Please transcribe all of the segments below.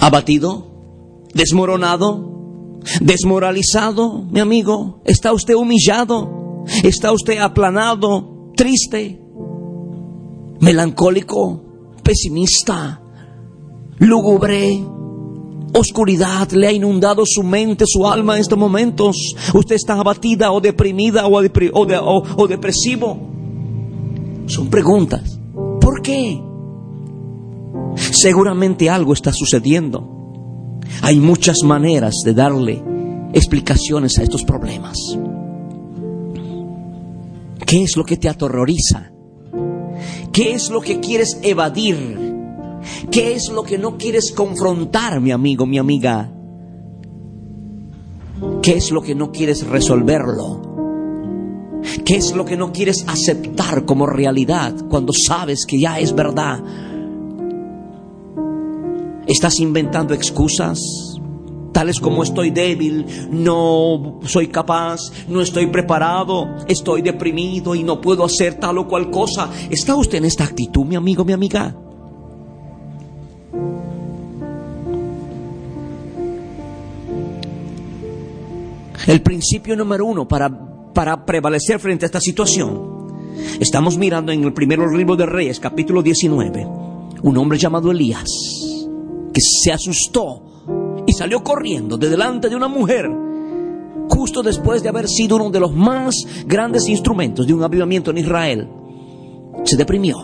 Abatido, desmoronado, desmoralizado, mi amigo, está usted humillado, está usted aplanado, triste, melancólico, pesimista, lúgubre, oscuridad le ha inundado su mente, su alma en estos momentos. Usted está abatida o deprimida o, o depresivo. Son preguntas. ¿Por qué? Seguramente algo está sucediendo. Hay muchas maneras de darle explicaciones a estos problemas. ¿Qué es lo que te aterroriza? ¿Qué es lo que quieres evadir? ¿Qué es lo que no quieres confrontar, mi amigo, mi amiga? ¿Qué es lo que no quieres resolverlo? ¿Qué es lo que no quieres aceptar como realidad cuando sabes que ya es verdad? ¿Estás inventando excusas? Tales como estoy débil, no soy capaz, no estoy preparado, estoy deprimido y no puedo hacer tal o cual cosa. ¿Está usted en esta actitud, mi amigo, mi amiga? El principio número uno para, para prevalecer frente a esta situación. Estamos mirando en el primer libro de Reyes, capítulo 19, un hombre llamado Elías, que se asustó y salió corriendo de delante de una mujer, justo después de haber sido uno de los más grandes instrumentos de un avivamiento en Israel. Se deprimió,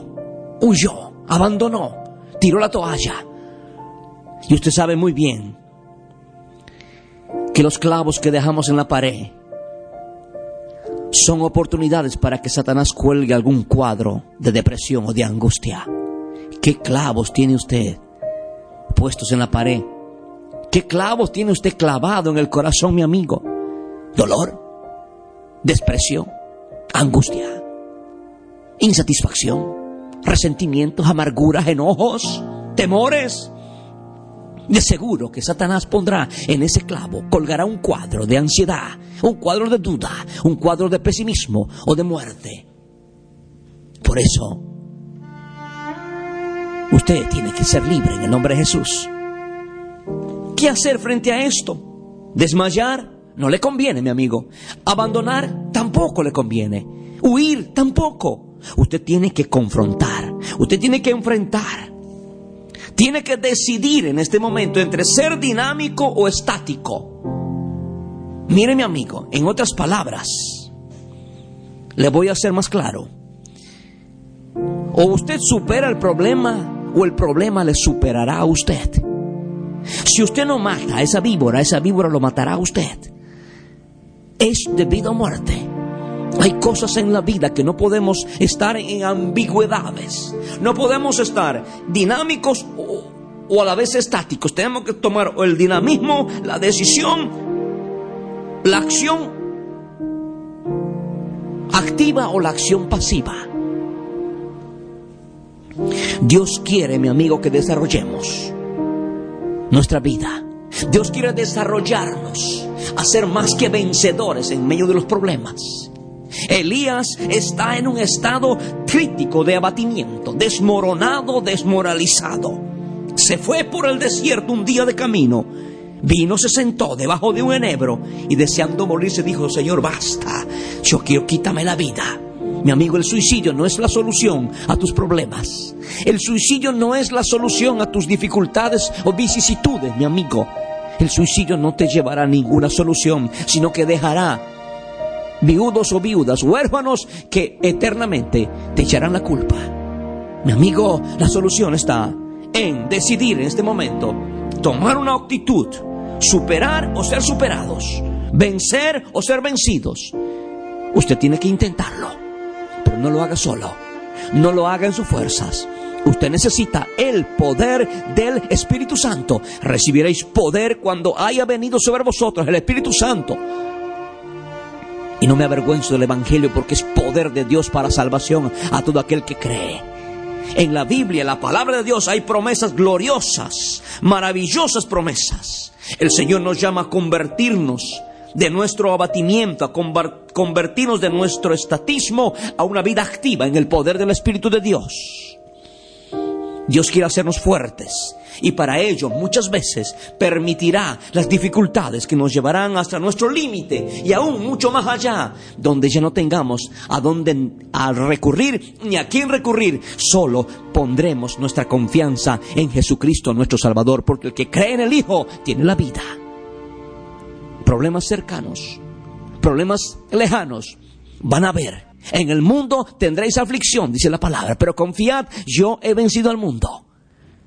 huyó, abandonó, tiró la toalla. Y usted sabe muy bien que los clavos que dejamos en la pared son oportunidades para que Satanás cuelgue algún cuadro de depresión o de angustia. ¿Qué clavos tiene usted puestos en la pared? ¿Qué clavos tiene usted clavado en el corazón, mi amigo? Dolor, desprecio, angustia, insatisfacción, resentimientos, amarguras, enojos, temores. De seguro que Satanás pondrá en ese clavo, colgará un cuadro de ansiedad, un cuadro de duda, un cuadro de pesimismo o de muerte. Por eso, usted tiene que ser libre en el nombre de Jesús. ¿Qué hacer frente a esto? ¿Desmayar? No le conviene, mi amigo. Abandonar tampoco le conviene. Huir tampoco. Usted tiene que confrontar. Usted tiene que enfrentar. Tiene que decidir en este momento entre ser dinámico o estático. Mire mi amigo, en otras palabras, le voy a hacer más claro. O usted supera el problema o el problema le superará a usted. Si usted no mata a esa víbora, esa víbora lo matará a usted. Es de vida o muerte. Hay cosas en la vida que no podemos estar en ambigüedades. No podemos estar dinámicos o, a la vez estáticos. Tenemos que tomar el dinamismo, la decisión, la acción activa o la acción pasiva. Dios quiere, mi amigo, que desarrollemos nuestra vida. Dios quiere desarrollarnos, hacer más que vencedores en medio de los problemas. Elías está en un estado crítico de abatimiento, desmoronado, desmoralizado. Se fue por el desierto un día de camino. Vino, se sentó debajo de un enebro y deseando morirse dijo, Señor, basta, yo quiero quítame la vida. Mi amigo, el suicidio no es la solución a tus problemas. El suicidio no es la solución a tus dificultades o vicisitudes, mi amigo. El suicidio no te llevará a ninguna solución, sino que dejará viudos o viudas, huérfanos que eternamente te echarán la culpa. Mi amigo, la solución está en decidir en este momento tomar una actitud, superar o ser superados, vencer o ser vencidos. Usted tiene que intentarlo, no lo haga solo. No lo haga en sus fuerzas. Usted necesita el poder del Espíritu Santo. Recibiréis poder cuando haya venido sobre vosotros el Espíritu Santo. Y no me avergüenzo del Evangelio porque es poder de Dios para salvación a todo aquel que cree. En la Biblia, en la palabra de Dios, hay promesas gloriosas, maravillosas promesas. El Señor nos llama a convertirnos de nuestro abatimiento, a convertirnos de nuestro estatismo a una vida activa en el poder del Espíritu de Dios. Dios quiere hacernos fuertes y para ello muchas veces permitirá las dificultades que nos llevarán hasta nuestro límite y aún mucho más allá, donde ya no tengamos a dónde a recurrir ni a quién recurrir, solo pondremos nuestra confianza en Jesucristo nuestro Salvador, porque el que cree en el Hijo tiene la vida problemas cercanos, problemas lejanos, van a haber. En el mundo tendréis aflicción, dice la palabra, pero confiad, yo he vencido al mundo.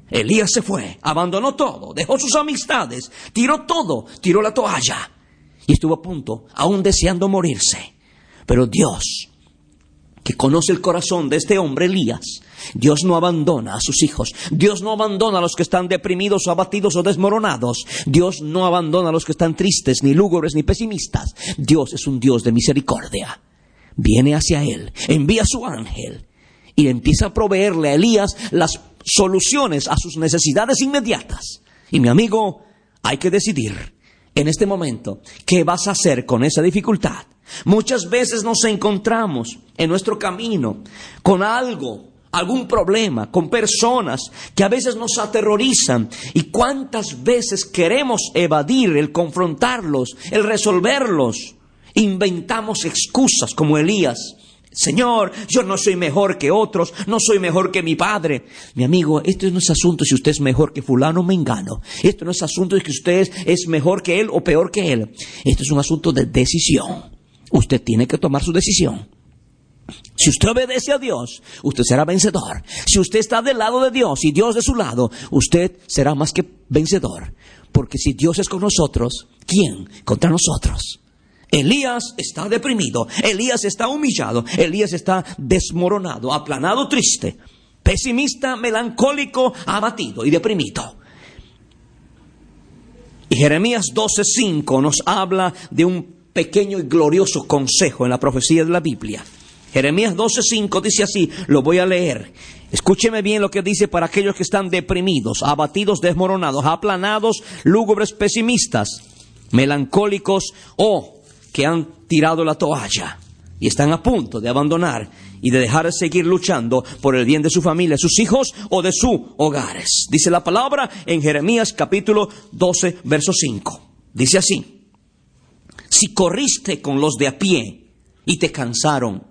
Elías se fue, abandonó todo, dejó sus amistades, tiró todo, tiró la toalla y estuvo a punto, aún deseando morirse. Pero Dios, que conoce el corazón de este hombre Elías, Dios no abandona a sus hijos. Dios no abandona a los que están deprimidos o abatidos o desmoronados. Dios no abandona a los que están tristes, ni lúgubres, ni pesimistas. Dios es un Dios de misericordia. Viene hacia él, envía a su ángel y empieza a proveerle a Elías las soluciones a sus necesidades inmediatas. Y mi amigo, hay que decidir en este momento qué vas a hacer con esa dificultad. Muchas veces nos encontramos en nuestro camino con algo algún problema, con personas que a veces nos aterrorizan. ¿Y cuántas veces queremos evadir el confrontarlos, el resolverlos? Inventamos excusas como Elías. Señor, yo no soy mejor que otros, no soy mejor que mi padre. Mi amigo, esto no es asunto si usted es mejor que fulano o mengano. Esto no es asunto de que usted es mejor que él o peor que él. Esto es un asunto de decisión. Usted tiene que tomar su decisión. Si usted obedece a Dios, usted será vencedor. Si usted está del lado de Dios y Dios de su lado, usted será más que vencedor. Porque si Dios es con nosotros, ¿quién contra nosotros? Elías está deprimido, Elías está humillado, Elías está desmoronado, aplanado, triste, pesimista, melancólico, abatido y deprimido. Y Jeremías 12:5 nos habla de un pequeño y glorioso consejo en la profecía de la Biblia. Jeremías 12:5 dice así, lo voy a leer. Escúcheme bien lo que dice para aquellos que están deprimidos, abatidos, desmoronados, aplanados, lúgubres, pesimistas, melancólicos o que han tirado la toalla y están a punto de abandonar y de dejar de seguir luchando por el bien de su familia, sus hijos o de sus hogares. Dice la palabra en Jeremías capítulo 12, verso 5. Dice así, si corriste con los de a pie y te cansaron,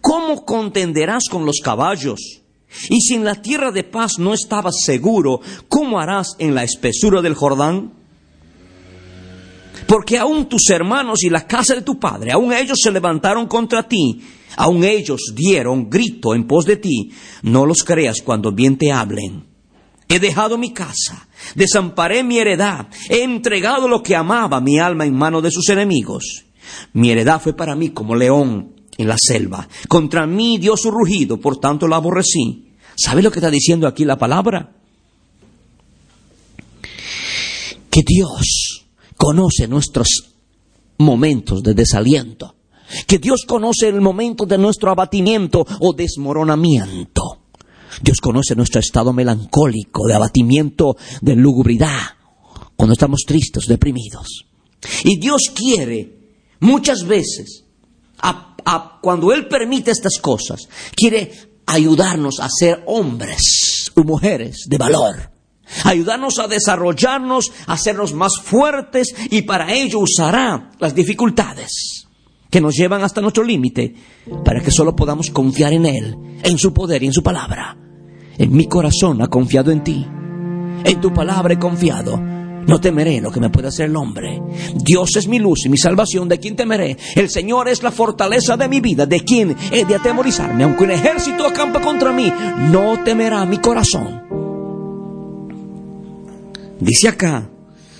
¿cómo contenderás con los caballos? Y si en la tierra de paz no estabas seguro, ¿cómo harás en la espesura del Jordán? Porque aún tus hermanos y la casa de tu padre, aún ellos se levantaron contra ti, aún ellos dieron grito en pos de ti, no los creas cuando bien te hablen. He dejado mi casa, desamparé mi heredad, he entregado lo que amaba mi alma en mano de sus enemigos. Mi heredad fue para mí como león en la selva. Contra mí dio su rugido, por tanto la aborrecí. ¿Sabe lo que está diciendo aquí la palabra? Que Dios conoce nuestros momentos de desaliento. Que Dios conoce el momento de nuestro abatimiento o desmoronamiento. Dios conoce nuestro estado melancólico, de abatimiento, de lugubridad, cuando estamos tristes, deprimidos. Y Dios quiere muchas veces cuando Él permite estas cosas, quiere ayudarnos a ser hombres y mujeres de valor. Ayudarnos a desarrollarnos, a hacernos más fuertes y para ello usará las dificultades que nos llevan hasta nuestro límite para que solo podamos confiar en Él, en su poder y en su palabra. En mi corazón ha confiado en ti. En tu palabra he confiado. No temeré lo que me puede hacer el hombre. Dios es mi luz y mi salvación. ¿De quién temeré? El Señor es la fortaleza de mi vida. ¿De quién he de atemorizarme? Aunque un ejército acampe contra mí, no temerá mi corazón. Dice acá,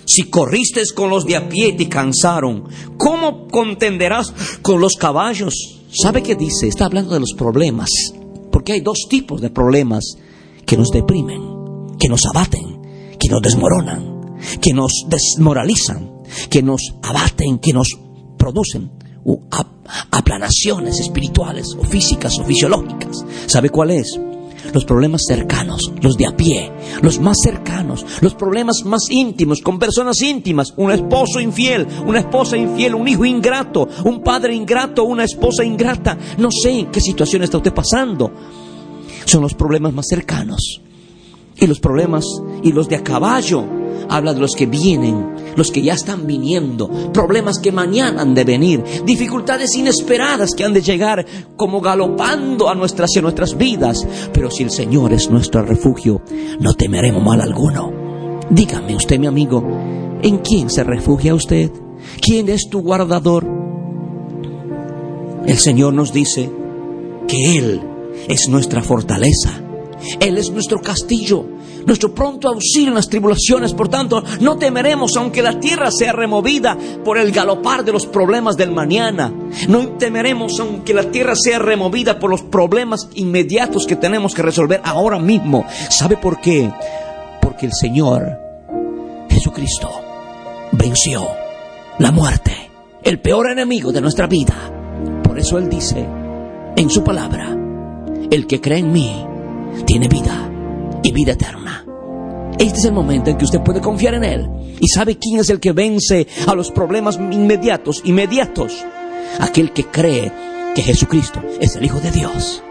Si corriste con los de a pie y te cansaron, ¿cómo contenderás con los caballos? ¿Sabe qué dice? Está hablando de los problemas. Porque hay dos tipos de problemas que nos deprimen, que nos abaten, que nos desmoronan, que nos desmoralizan, que nos abaten, que nos producen aplanaciones espirituales o físicas o fisiológicas. ¿Sabe cuál es? Los problemas cercanos, los de a pie, los más cercanos, los problemas más íntimos, con personas íntimas, un esposo infiel, una esposa infiel, un hijo ingrato, un padre ingrato, una esposa ingrata. No sé en qué situación está usted pasando. Son los problemas más cercanos. Y los problemas y los de a caballo habla de los que vienen, los que ya están viniendo, problemas que mañana han de venir, dificultades inesperadas que han de llegar como galopando a nuestras, hacia nuestras vidas. Pero si el Señor es nuestro refugio, no temeremos mal alguno. Dígame usted, mi amigo, ¿en quién se refugia usted? ¿Quién es tu guardador? El Señor nos dice que Él es nuestra fortaleza. Él es nuestro castillo, nuestro pronto auxilio en las tribulaciones. Por tanto, no temeremos aunque la tierra sea removida por el galopar de los problemas del mañana. No temeremos aunque la tierra sea removida por los problemas inmediatos que tenemos que resolver ahora mismo. ¿Sabe por qué? Porque el Señor Jesucristo venció la muerte, el peor enemigo de nuestra vida. Por eso Él dice en su palabra, el que cree en mí, tiene vida y vida eterna. Este es el momento en que usted puede confiar en Él. ¿Y sabe quién es el que vence a los problemas inmediatos, inmediatos? Aquel que cree que Jesucristo es el Hijo de Dios.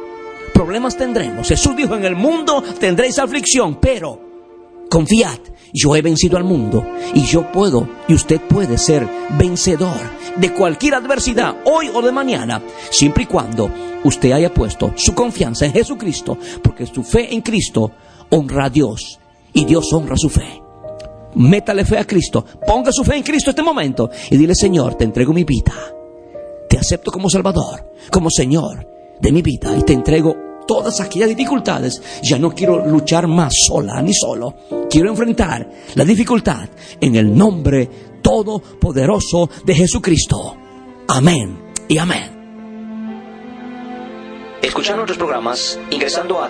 Problemas tendremos. Jesús dijo, en el mundo tendréis aflicción, pero confiad, yo he vencido al mundo y yo puedo y usted puede ser vencedor de cualquier adversidad hoy o de mañana, siempre y cuando usted haya puesto su confianza en Jesucristo, porque su fe en Cristo honra a Dios y Dios honra su fe. Métale fe a Cristo, ponga su fe en Cristo este momento y dile, Señor, te entrego mi vida, te acepto como Salvador, como Señor de mi vida y te entrego todas aquellas dificultades. Ya no quiero luchar más sola ni solo. Quiero enfrentar la dificultad en el nombre todopoderoso de Jesucristo. Amén y amén. Escucha nuestros programas ingresando a